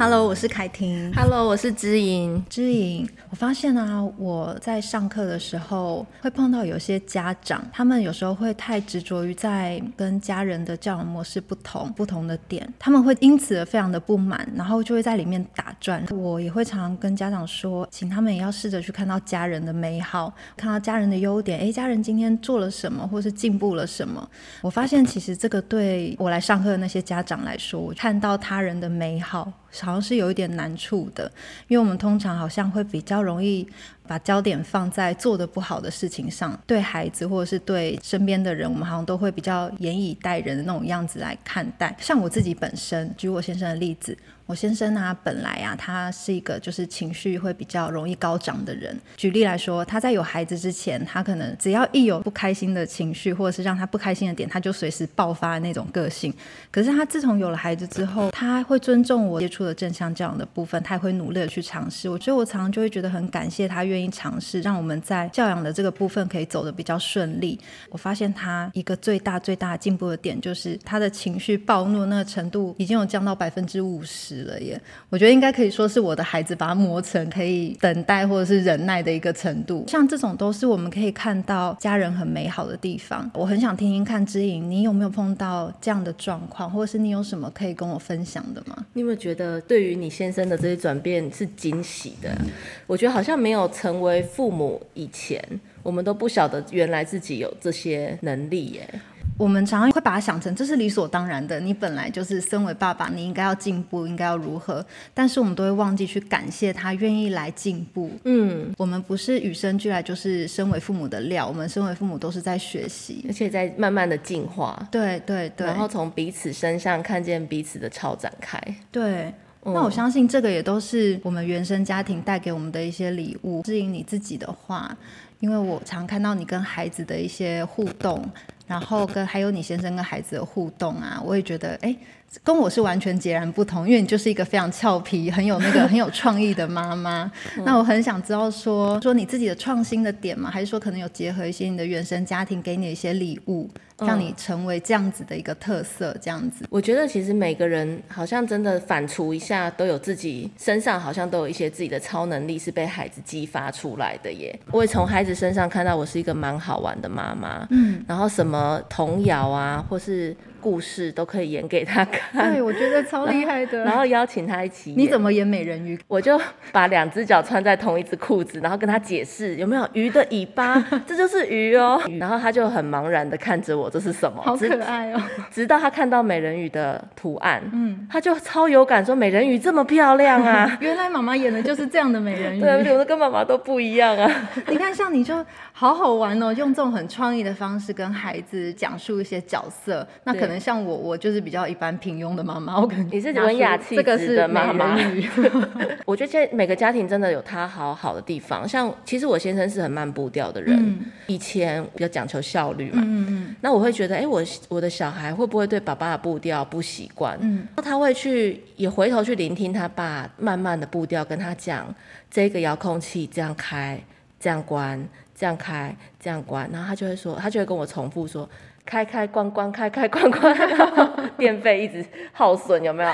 Hello，我是凯婷。Hello，我是知莹。知莹，我发现啊，我在上课的时候会碰到有些家长，他们有时候会太执着于在跟家人的教养模式不同、不同的点，他们会因此而非常的不满，然后就会在里面打转。我也会常常跟家长说，请他们也要试着去看到家人的美好，看到家人的优点。诶，家人今天做了什么，或是进步了什么？我发现其实这个对我来上课的那些家长来说，我看到他人的美好。好像是有一点难处的，因为我们通常好像会比较容易把焦点放在做得不好的事情上，对孩子或者是对身边的人，我们好像都会比较严以待人的那种样子来看待。像我自己本身，举我先生的例子。我先生啊，本来啊，他是一个就是情绪会比较容易高涨的人。举例来说，他在有孩子之前，他可能只要一有不开心的情绪，或者是让他不开心的点，他就随时爆发的那种个性。可是他自从有了孩子之后，他会尊重我接触的正向教养的部分，他也会努力的去尝试。我觉得我常常就会觉得很感谢他愿意尝试，让我们在教养的这个部分可以走得比较顺利。我发现他一个最大最大进步的点，就是他的情绪暴怒那个程度已经有降到百分之五十。了耶，我觉得应该可以说是我的孩子把他磨成可以等待或者是忍耐的一个程度。像这种都是我们可以看到家人很美好的地方。我很想听听看知盈，你有没有碰到这样的状况，或者是你有什么可以跟我分享的吗？你有没有觉得对于你先生的这些转变是惊喜的？我觉得好像没有成为父母以前，我们都不晓得原来自己有这些能力耶。我们常常会把它想成这是理所当然的，你本来就是身为爸爸，你应该要进步，应该要如何？但是我们都会忘记去感谢他愿意来进步。嗯，我们不是与生俱来就是身为父母的料，我们身为父母都是在学习，而且在慢慢的进化。对对对，然后从彼此身上看见彼此的超展开。对，那我相信这个也都是我们原生家庭带给我们的一些礼物。至于你自己的话，因为我常看到你跟孩子的一些互动。然后跟还有你先生跟孩子的互动啊，我也觉得哎，跟我是完全截然不同，因为你就是一个非常俏皮、很有那个 很有创意的妈妈。那我很想知道说说你自己的创新的点吗？还是说可能有结合一些你的原生家庭给你的一些礼物？让你成为这样子的一个特色，这样子。我觉得其实每个人好像真的反刍一下，都有自己身上好像都有一些自己的超能力，是被孩子激发出来的耶。我也从孩子身上看到，我是一个蛮好玩的妈妈。嗯，然后什么童谣啊，或是。故事都可以演给他看，对，我觉得超厉害的。然后，邀请他一起演。你怎么演美人鱼？我就把两只脚穿在同一只裤子，然后跟他解释有没有鱼的尾巴，这就是鱼哦。然后他就很茫然的看着我，这是什么？好可爱哦。直到他看到美人鱼的图案，嗯，他就超有感，说美人鱼这么漂亮啊！原来妈妈演的就是这样的美人鱼。对，我说跟妈妈都不一样啊。你看，像你就好好玩哦，用这种很创意的方式跟孩子讲述一些角色，那可能。可能像我，我就是比较一般平庸的妈妈。我可能你是文雅气质的妈妈。我觉得现在每个家庭真的有他好好的地方。像其实我先生是很慢步调的人，嗯、以前比较讲求效率嘛。嗯嗯。那我会觉得，哎、欸，我我的小孩会不会对爸爸的步调不习惯？嗯。那他会去也回头去聆听他爸慢慢的步调，跟他讲这个遥控器这样开，这样关，这样开，这样关，然后他就会说，他就会跟我重复说。开开关关，开开关关，然 后电费一直耗损，有没有？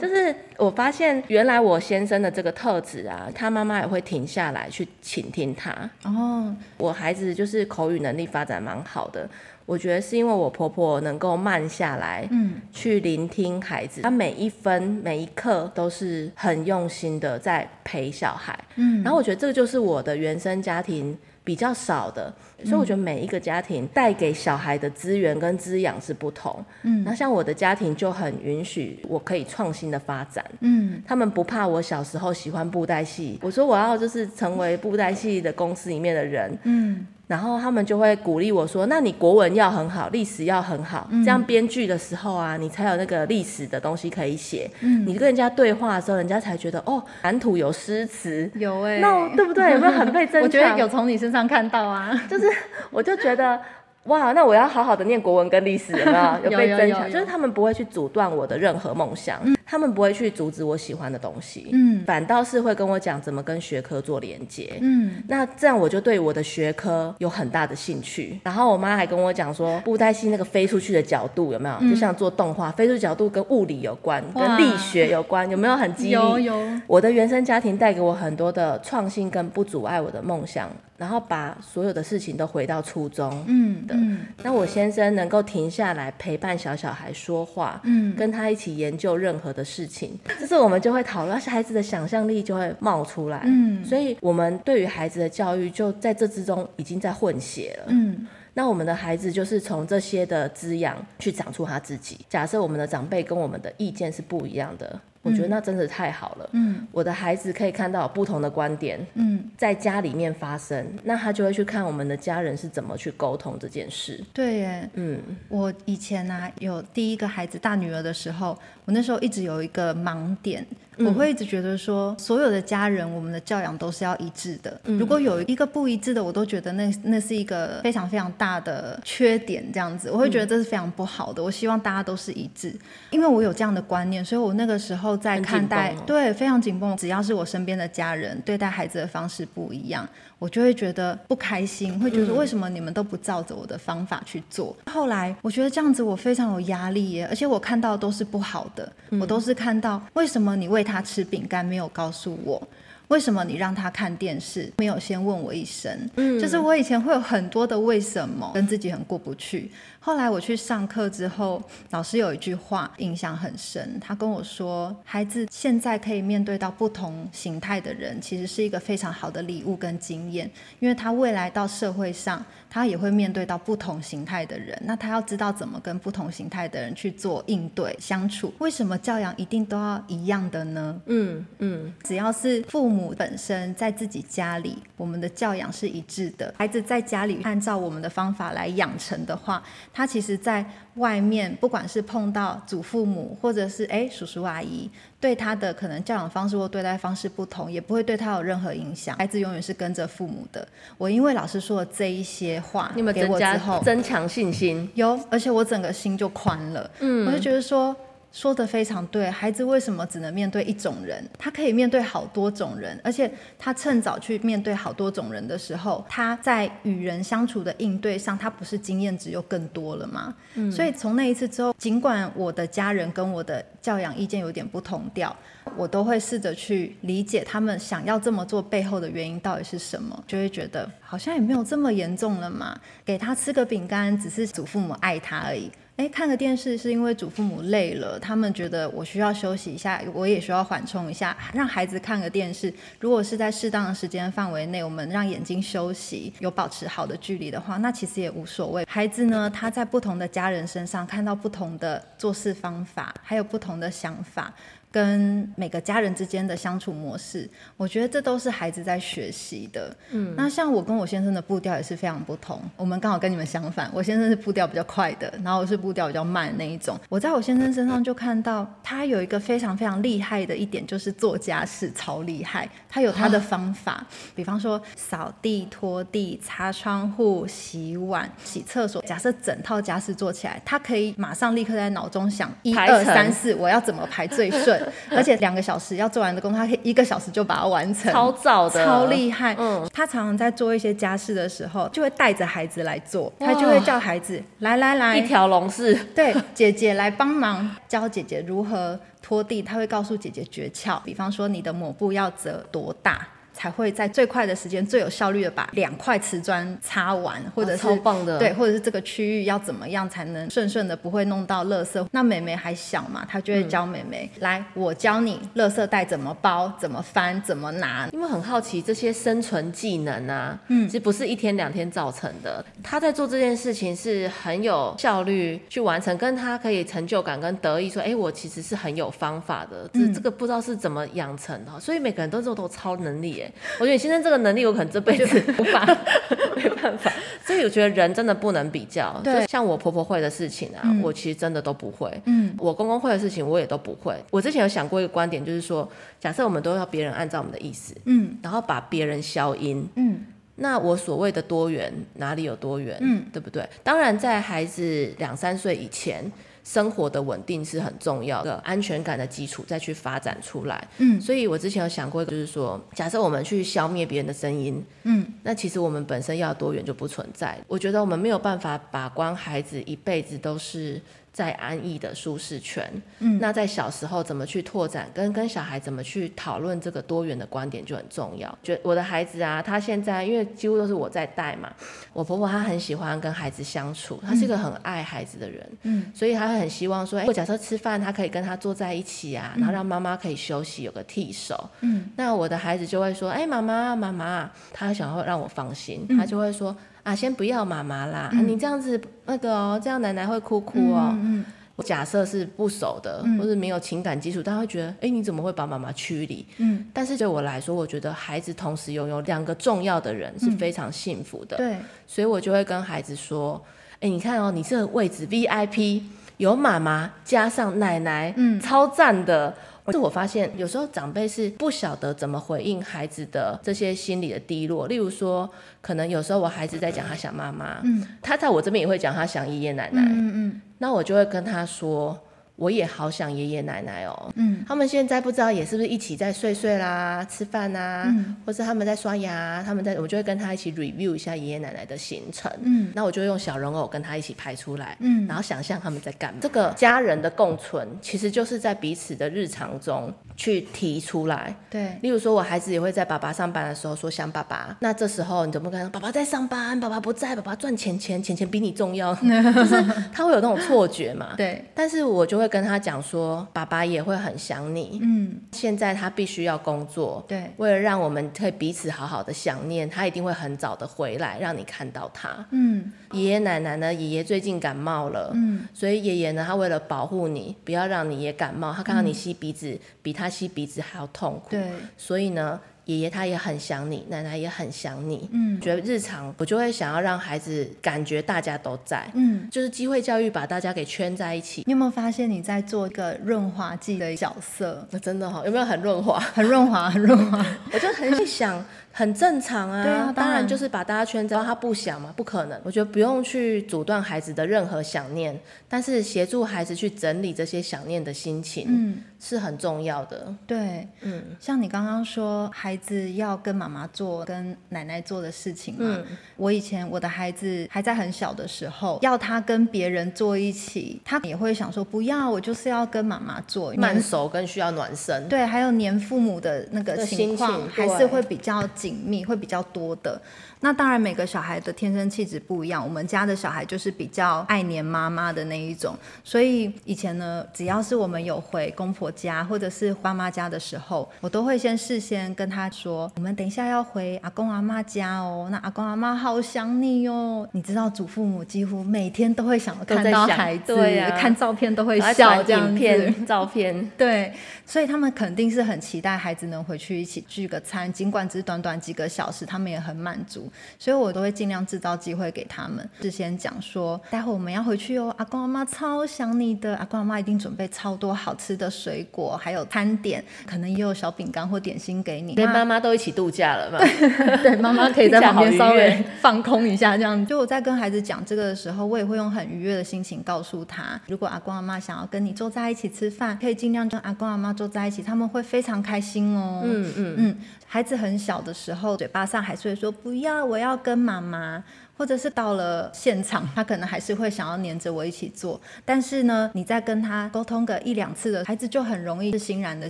就是我发现，原来我先生的这个特质啊，他妈妈也会停下来去倾听他。哦，我孩子就是口语能力发展蛮好的，我觉得是因为我婆婆能够慢下来，嗯，去聆听孩子，她每一分每一刻都是很用心的在陪小孩，嗯，然后我觉得这个就是我的原生家庭。比较少的，所以我觉得每一个家庭带给小孩的资源跟滋养是不同。嗯，那像我的家庭就很允许我可以创新的发展。嗯，他们不怕我小时候喜欢布袋戏，我说我要就是成为布袋戏的公司里面的人。嗯。然后他们就会鼓励我说：“那你国文要很好，历史要很好，嗯、这样编剧的时候啊，你才有那个历史的东西可以写。嗯、你跟人家对话的时候，人家才觉得哦，谈吐有诗词，有哎、欸，那对不对？有没有很被珍藏？我觉得有从你身上看到啊，就是我就觉得哇，那我要好好的念国文跟历史，有没有？有被增强，就是他们不会去阻断我的任何梦想，嗯，他们不会去阻止我喜欢的东西，嗯，反倒是会跟我讲怎么跟学科做连接，嗯，那这样我就对我的学科有很大的兴趣。然后我妈还跟我讲说，布袋戏那个飞出去的角度有没有？嗯，就像做动画，飞出角度跟物理有关，跟力学有关，有没有很激励？有有。我的原生家庭带给我很多的创新跟不阻碍我的梦想。然后把所有的事情都回到初衷的，嗯，嗯，那我先生能够停下来陪伴小小孩说话，嗯，跟他一起研究任何的事情，就是我们就会讨论，而且孩子的想象力就会冒出来，嗯，所以我们对于孩子的教育就在这之中已经在混血了，嗯，那我们的孩子就是从这些的滋养去长出他自己。假设我们的长辈跟我们的意见是不一样的。我觉得那真的太好了。嗯，我的孩子可以看到不同的观点。嗯，在家里面发生，那他就会去看我们的家人是怎么去沟通这件事。对耶。嗯，我以前呢、啊、有第一个孩子大女儿的时候，我那时候一直有一个盲点。我会一直觉得说，所有的家人，我们的教养都是要一致的。如果有一个不一致的，我都觉得那那是一个非常非常大的缺点。这样子，我会觉得这是非常不好的。我希望大家都是一致，因为我有这样的观念，所以我那个时候在看待，对，非常紧绷。只要是我身边的家人对待孩子的方式不一样，我就会觉得不开心，会觉得为什么你们都不照着我的方法去做？后来我觉得这样子我非常有压力耶，而且我看到都是不好的，我都是看到为什么你喂他。他吃饼干没有告诉我，为什么你让他看电视没有先问我一声？嗯，就是我以前会有很多的为什么，跟自己很过不去。后来我去上课之后，老师有一句话印象很深，他跟我说：“孩子现在可以面对到不同形态的人，其实是一个非常好的礼物跟经验，因为他未来到社会上，他也会面对到不同形态的人，那他要知道怎么跟不同形态的人去做应对相处。为什么教养一定都要一样的呢？嗯嗯，只要是父母本身在自己家里，我们的教养是一致的，孩子在家里按照我们的方法来养成的话。”他其实，在外面，不管是碰到祖父母，或者是哎叔叔阿姨，对他的可能教养方式或对待方式不同，也不会对他有任何影响。孩子永远是跟着父母的。我因为老师说了这一些话，你们给我之后，增强信心，有，而且我整个心就宽了。嗯，我就觉得说。说的非常对，孩子为什么只能面对一种人？他可以面对好多种人，而且他趁早去面对好多种人的时候，他在与人相处的应对上，他不是经验值又更多了吗？嗯，所以从那一次之后，尽管我的家人跟我的教养意见有点不同调，我都会试着去理解他们想要这么做背后的原因到底是什么，就会觉得好像也没有这么严重了嘛，给他吃个饼干，只是祖父母爱他而已。哎，看个电视是因为祖父母累了，他们觉得我需要休息一下，我也需要缓冲一下，让孩子看个电视。如果是在适当的时间范围内，我们让眼睛休息，有保持好的距离的话，那其实也无所谓。孩子呢，他在不同的家人身上看到不同的做事方法，还有不同的想法。跟每个家人之间的相处模式，我觉得这都是孩子在学习的。嗯，那像我跟我先生的步调也是非常不同。我们刚好跟你们相反，我先生是步调比较快的，然后我是步调比较慢的那一种。我在我先生身上就看到他有一个非常非常厉害的一点，就是做家事超厉害。他有他的方法，啊、比方说扫地、拖地、擦窗户、洗碗、洗厕所。假设整套家事做起来，他可以马上立刻在脑中想一二三四，我要怎么排最顺。而且两个小时要做完的工作，他可以一个小时就把它完成，超早的，超厉害。嗯，他常常在做一些家事的时候，就会带着孩子来做，他就会叫孩子来来来，一条龙式，对，姐姐来帮忙教姐姐如何拖地，他会告诉姐姐诀窍，比方说你的抹布要折多大。才会在最快的时间、最有效率的把两块瓷砖擦完，或者是、哦、超棒的对，或者是这个区域要怎么样才能顺顺的不会弄到垃圾。那妹妹还小嘛，她就会教妹妹、嗯、来，我教你垃圾袋怎么包、怎么翻、怎么拿。因为很好奇这些生存技能啊，嗯，其实不是一天两天造成的。她在做这件事情是很有效率去完成，跟她可以成就感跟得意说，哎，我其实是很有方法的。这、嗯、这个不知道是怎么养成的，所以每个人都这种超能力哎。我觉得你现在这个能力，我可能这辈子无法，没办法。所以我觉得人真的不能比较。对，像我婆婆会的事情啊，嗯、我其实真的都不会。嗯，我公公会的事情，我也都不会。我之前有想过一个观点，就是说，假设我们都要别人按照我们的意思，嗯，然后把别人消音，嗯。那我所谓的多元哪里有多元？嗯，对不对？当然，在孩子两三岁以前，生活的稳定是很重要的，安全感的基础再去发展出来。嗯，所以我之前有想过，就是说，假设我们去消灭别人的声音，嗯，那其实我们本身要多远就不存在。我觉得我们没有办法把关孩子一辈子都是。在安逸的舒适圈，嗯，那在小时候怎么去拓展，跟跟小孩怎么去讨论这个多元的观点就很重要。觉我的孩子啊，他现在因为几乎都是我在带嘛，我婆婆她很喜欢跟孩子相处，她是一个很爱孩子的人，嗯，所以她会很希望说，哎，假设吃饭，她可以跟他坐在一起啊，然后让妈妈可以休息，有个替手，嗯，那我的孩子就会说，哎，妈妈妈妈，他想要让我放心，他就会说。啊，先不要妈妈啦，嗯啊，你这样子那个哦，这样奶奶会哭哭哦。嗯，我假设是不熟的，嗯，或者没有情感基础，他会觉得，哎，你怎么会把妈妈驱离？嗯，但是对我来说，我觉得孩子同时拥有两个重要的人是非常幸福的。对，所以我就会跟孩子说，哎，你看哦，你这个位置 VIP 有妈妈加上奶奶，嗯，超赞的。而且我发现，有时候长辈是不晓得怎么回应孩子的这些心理的低落。例如说，可能有时候我孩子在讲他想妈妈，嗯，他在我这边也会讲他想爷爷奶奶，嗯嗯，那我就会跟他说。我也好想爷爷奶奶哦，嗯，他们现在不知道也是不是一起在睡睡啦、吃饭啊，嗯，或是他们在刷牙，他们在，我就会跟他一起 review 一下爷爷奶奶的行程，嗯，那我就用小人偶跟他一起拍出来，嗯，然后想象他们在干嘛。这个家人的共存，其实就是在彼此的日常中去提出来，对，例如说我孩子也会在爸爸上班的时候说想爸爸，那这时候你怎么跟他说？爸爸在上班，爸爸不在，爸爸赚钱钱，钱钱比你重要，就是他会有那种错觉嘛，对，但是我就会。跟他讲说，爸爸也会很想你。嗯，现在他必须要工作，对，为了让我们可以彼此好好的想念，他一定会很早的回来，让你看到他。嗯，爷爷奶奶呢？爷爷最近感冒了，嗯，所以爷爷呢，他为了保护你，不要让你也感冒，他看到你吸鼻子，嗯，比他吸鼻子还要痛苦，对，所以呢。爷爷他也很想你，奶奶也很想你。嗯，觉得日常我就会想要让孩子感觉大家都在。嗯，就是机会教育把大家给圈在一起。你有没有发现你在做一个润滑剂的角色？那真的哈，有没有很润滑？很润滑，很润滑。我就很想。很正常啊，对啊，当然就是把大家圈在，他不想嘛，不可能。我觉得不用去阻断孩子的任何想念，但是协助孩子去整理这些想念的心情，嗯，是很重要的。对，嗯，像你刚刚说，孩子要跟妈妈做跟奶奶做的事情嘛，嗯，我以前我的孩子还在很小的时候，要他跟别人坐一起，他也会想说不要，我就是要跟妈妈做。慢熟跟需要暖身，对，还有黏父母的那个情况，还是会比较。紧密会比较多的。那当然，每个小孩的天生气质不一样。我们家的小孩就是比较爱黏妈妈的那一种，所以以前呢，只要是我们有回公婆家或者是爸妈家的时候，我都会先事先跟他说，我们等一下要回阿公阿妈家哦。那阿公阿妈好想你哦。你知道，祖父母几乎每天都会想要看到孩子，对啊，看照片都会笑这样子。照片，对，所以他们肯定是很期待孩子能回去一起聚个餐，尽管只是短短几个小时，他们也很满足。所以我都会尽量制造机会给他们，事先讲说，待会我们要回去哦，阿公阿妈超想你的，阿公阿妈一定准备超多好吃的水果，还有餐点，可能也有小饼干或点心给你。连妈妈都一起度假了嘛？对，妈妈可以在旁边 稍微 放空一下，这样。就我在跟孩子讲这个的时候，我也会用很愉悦的心情告诉他，如果阿公阿妈想要跟你坐在一起吃饭，可以尽量跟阿公阿妈坐在一起，他们会非常开心哦。嗯嗯嗯，孩子很小的时候，嘴巴上还是会说不要，我要跟妈妈。或者是到了现场，他可能还是会想要黏着我一起做。但是呢，你再跟他沟通个一两次的，孩子就很容易欣然的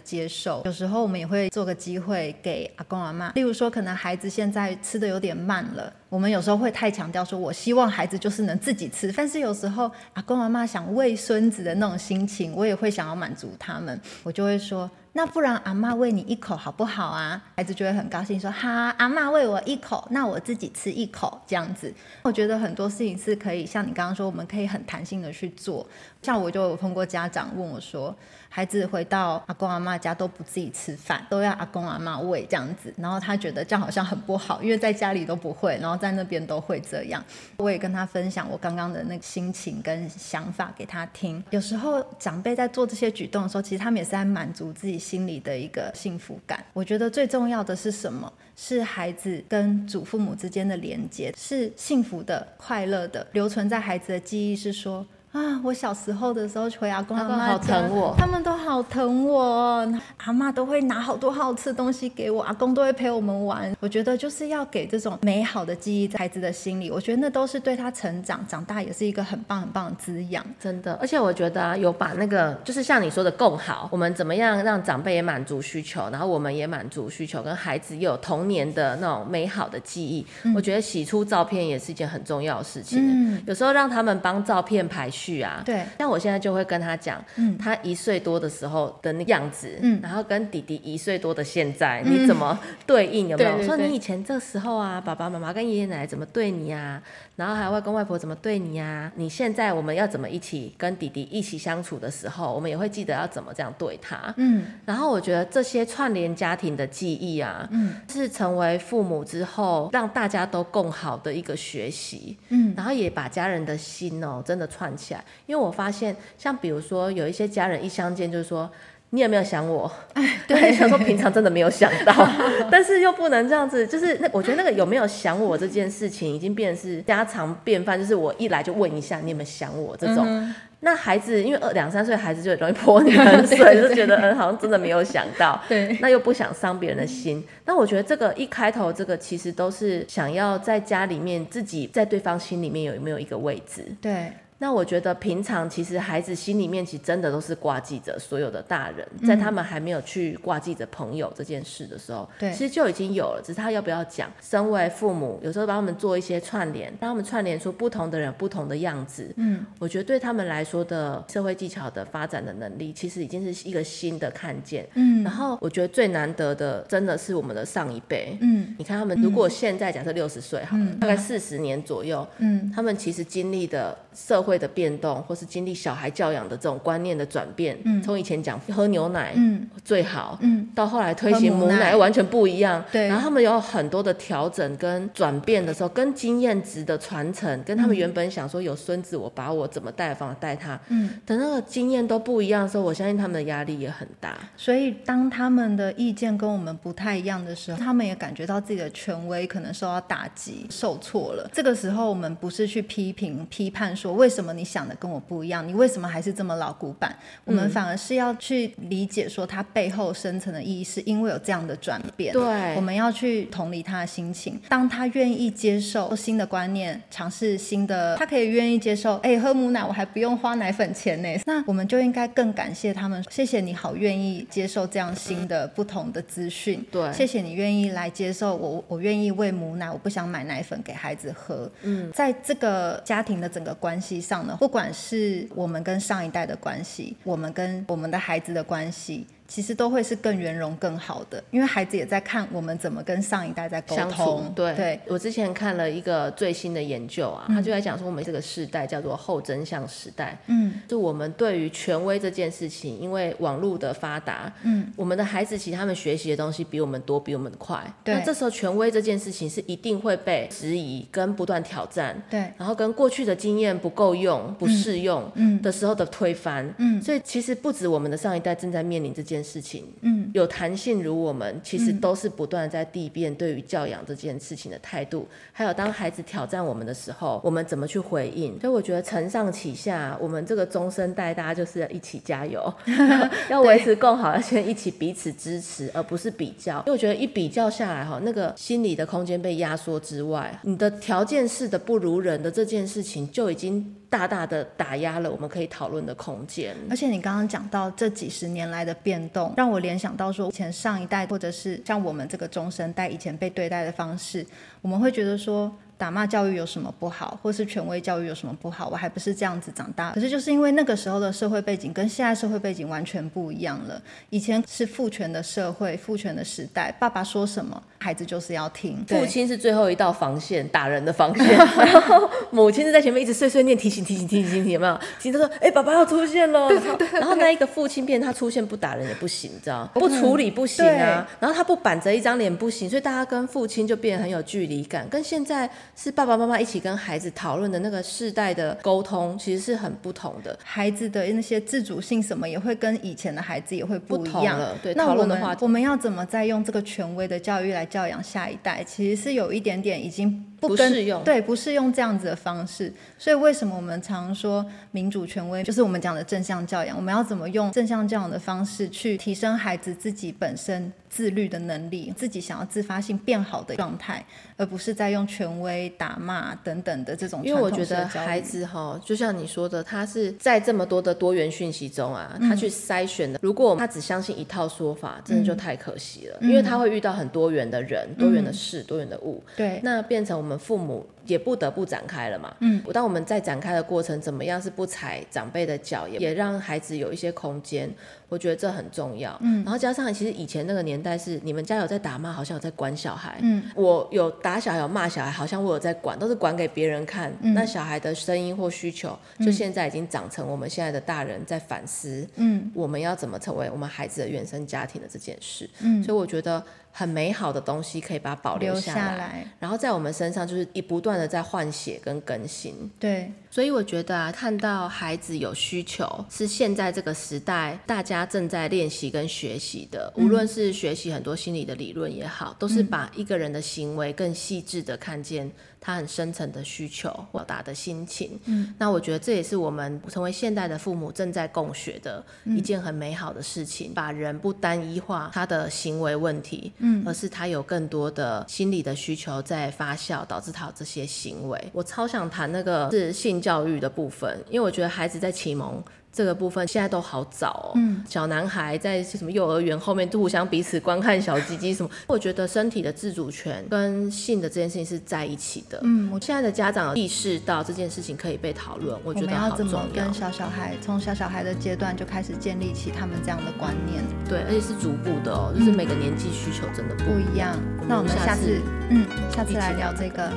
接受。有时候我们也会做个机会给阿公阿妈，例如说，可能孩子现在吃的有点慢了，我们有时候会太强调说，我希望孩子就是能自己吃。但是有时候阿公阿妈想喂孙子的那种心情，我也会想要满足他们，我就会说。那不然阿嬷喂你一口好不好啊？孩子就会很高兴，说哈，阿嬷喂我一口，那我自己吃一口这样子。我觉得很多事情是可以像你刚刚说，我们可以很弹性的去做。像我就有通过家长问我说，孩子回到阿公阿妈家都不自己吃饭，都要阿公阿妈喂这样子，然后他觉得这样好像很不好，因为在家里都不会，然后在那边都会这样。我也跟他分享我刚刚的那个心情跟想法给他听。有时候长辈在做这些举动的时候，其实他们也是在满足自己。心里的一个幸福感。我觉得最重要的是什么？是孩子跟祖父母之间的连接，是幸福的、快乐的，留存在孩子的记忆。是说。啊，我小时候的时候回阿公阿妈好疼我，他们都好疼我，阿妈都会拿好多好吃的东西给我，阿公都会陪我们玩。我觉得就是要给这种美好的记忆在孩子的心里，我觉得那都是对他成长长大也是一个很棒很棒的滋养，真的。而且我觉得啊，有把那个就是像你说的共好，我们怎么样让长辈也满足需求，然后我们也满足需求，跟孩子又有童年的那种美好的记忆。嗯、我觉得洗出照片也是一件很重要的事情。嗯，有时候让他们帮照片排序。去啊，对，像我现在就会跟他讲，嗯，他一岁多的时候的那样子，嗯，然后跟弟弟一岁多的现在，嗯、你怎么对应？有没有？对对对，说你以前这时候啊，爸爸妈妈跟爷爷奶奶怎么对你啊？然后还有外公外婆怎么对你啊？你现在我们要怎么一起跟弟弟一起相处的时候，我们也会记得要怎么这样对他。嗯，然后我觉得这些串联家庭的记忆啊，嗯，是成为父母之后让大家都更好的一个学习。嗯，然后也把家人的心哦真的串起。因为我发现，像比如说有一些家人一相见，就是说你有没有想我？对，想说平常真的没有想到，但是又不能这样子，就是那我觉得那个有没有想我这件事情，已经变成是家常便饭，就是我一来就问一下你有没有想我这种。嗯、那孩子因为二两三岁孩子就容易泼你冷水，就觉得嗯好像真的没有想到，对，那又不想伤别人的心。那我觉得这个一开头这个其实都是想要在家里面自己在对方心里面有没有一个位置，对。那我觉得平常其实孩子心里面其实真的都是挂记着所有的大人，在他们还没有去挂记着朋友这件事的时候，对，其实就已经有了，只是他要不要讲。身为父母，有时候帮他们做一些串联，让他们串联出不同的人、不同的样子。嗯，我觉得对他们来说的社会技巧的发展的能力，其实已经是一个新的看见。嗯，然后我觉得最难得的，真的是我们的上一辈。嗯，你看他们，如果现在假设六十岁好了，大概四十年左右，嗯，他们其实经历的社会。会的变动，或是经历小孩教养的这种观念的转变，嗯从、嗯、以前讲喝牛奶嗯最好，嗯、到后来推行母奶完全不一样。对，然后他们有很多的调整跟转变的时候，跟经验值的传承，跟他们原本想说有孙子，我把我怎么带的方法带他，嗯，等那个经验都不一样的时候，我相信他们的压力也很大。所以当他们的意见跟我们不太一样的时候，他们也感觉到自己的权威可能受到打击、受挫了。这个时候，我们不是去批评、批判说为什么。什么你想的跟我不一样？你为什么还是这么老古板？我们反而是要去理解，说他背后深层的意义，是因为有这样的转变。对，我们要去同理他的心情。当他愿意接受新的观念，尝试新的，他可以愿意接受。哎，喝母奶我还不用花奶粉钱呢。那我们就应该更感谢他们。谢谢你好，愿意接受这样新的、不同的资讯。对，谢谢你愿意来接受我。我愿意喂母奶，我不想买奶粉给孩子喝。嗯，在这个家庭的整个关系不管是我们跟上一代的关系，我们跟我们的孩子的关系。其实都会是更圆融、更好的，因为孩子也在看我们怎么跟上一代在沟通。对，对我之前看了一个最新的研究啊，嗯、他就在讲说，我们这个时代叫做后真相时代。嗯，就我们对于权威这件事情，因为网络的发达，嗯，我们的孩子其实他们学习的东西比我们多，比我们快。对，那这时候权威这件事情是一定会被质疑跟不断挑战。对，然后跟过去的经验不够用、不适用的时候的推翻。嗯，所以其实不止我们的上一代正在面临这件。事情，嗯，有弹性如我们，其实都是不断在递变对于教养这件事情的态度，还有当孩子挑战我们的时候，我们怎么去回应？所以我觉得承上启下，我们这个终身代大家就是要一起加油，要维持更好，要先一起彼此支持，而不是比较。因为我觉得一比较下来哈，那个心理的空间被压缩之外，你的条件式的不如人的这件事情就已经。大大的打压了我们可以讨论的空间，而且你刚刚讲到这几十年来的变动，让我联想到说，以前上一代或者是像我们这个中生代以前被对待的方式，我们会觉得说。打骂教育有什么不好，或是权威教育有什么不好？我还不是这样子长大。可是就是因为那个时候的社会背景跟现在社会背景完全不一样了。以前是父权的社会，父权的时代，爸爸说什么，孩子就是要听。父亲是最后一道防线，打人的防线。然后母亲是在前面一直碎碎念，提醒提醒提醒提醒，有没有？提醒他说：“哎、欸，爸爸要出现了。”然后那一个父亲变他出现不打人也不行，你知道不处理不行啊。然后他不板着一张脸不行，所以大家跟父亲就变得很有距离感，跟现在。是爸爸妈妈一起跟孩子讨论的那个世代的沟通，其实是很不同的。孩子的那些自主性什么也会跟以前的孩子也会不一样。了，对，那我们讨论的话我们要怎么再用这个权威的教育来教养下一代？其实是有一点点已经不不适用，对，不适用这样子的方式。所以为什么我们常说民主权威，就是我们讲的正向教养？我们要怎么用正向教养的方式去提升孩子自己本身自律的能力，自己想要自发性变好的状态，而不是在用权威打骂等等的这种。因为我觉得孩子哈，就像你说的，他是在这么多的多元讯息中啊，他去筛选的。如果他只相信一套说法，真的就太可惜了，因为他会遇到很多元的人、多元的事、多元的物。对，那变成我们我们父母也不得不展开了嘛。嗯，当我们在展开的过程，怎么样是不踩长辈的脚，也也让孩子有一些空间，我觉得这很重要。嗯，然后加上其实以前那个年代是你们家有在打骂，好像有在管小孩。嗯，我有打小孩有骂小孩，好像我有在管，都是管给别人看。嗯，那小孩的声音或需求，就现在已经长成我们现在的大人在反思。嗯，我们要怎么成为我们孩子的原生家庭的这件事。嗯，所以我觉得。很美好的东西可以把它保留下来，来然后在我们身上就是一不断的在换血跟更新。对，所以我觉得啊，看到孩子有需求，是现在这个时代大家正在练习跟学习的。无论是学习很多心理的理论也好，都是把一个人的行为更细致的看见。他很深层的需求，表达的心情。嗯，那我觉得这也是我们成为现代的父母正在共学的一件很美好的事情。嗯，把人不单一化他的行为问题，嗯，而是他有更多的心理的需求在发酵，导致他有这些行为。我超想谈那个是性教育的部分，因为我觉得孩子在启蒙。这个部分现在都好早哦，嗯，小男孩在什么幼儿园后面都互相彼此观看小鸡鸡什么，我觉得身体的自主权跟性的这件事情是在一起的。嗯，我现在的家长意识到这件事情可以被讨论，我觉得好重要。我们要怎么跟小小孩从小小孩的阶段就开始建立起他们这样的观念？对，而且是逐步的哦，就是每个年纪需求真的不一样。嗯，那我们下次，嗯，下次来聊这个。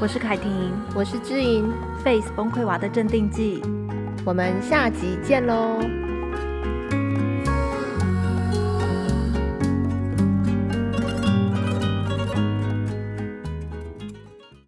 我是凯婷，我是知盈。Face 崩溃娃的镇定剂，我们下集见喽。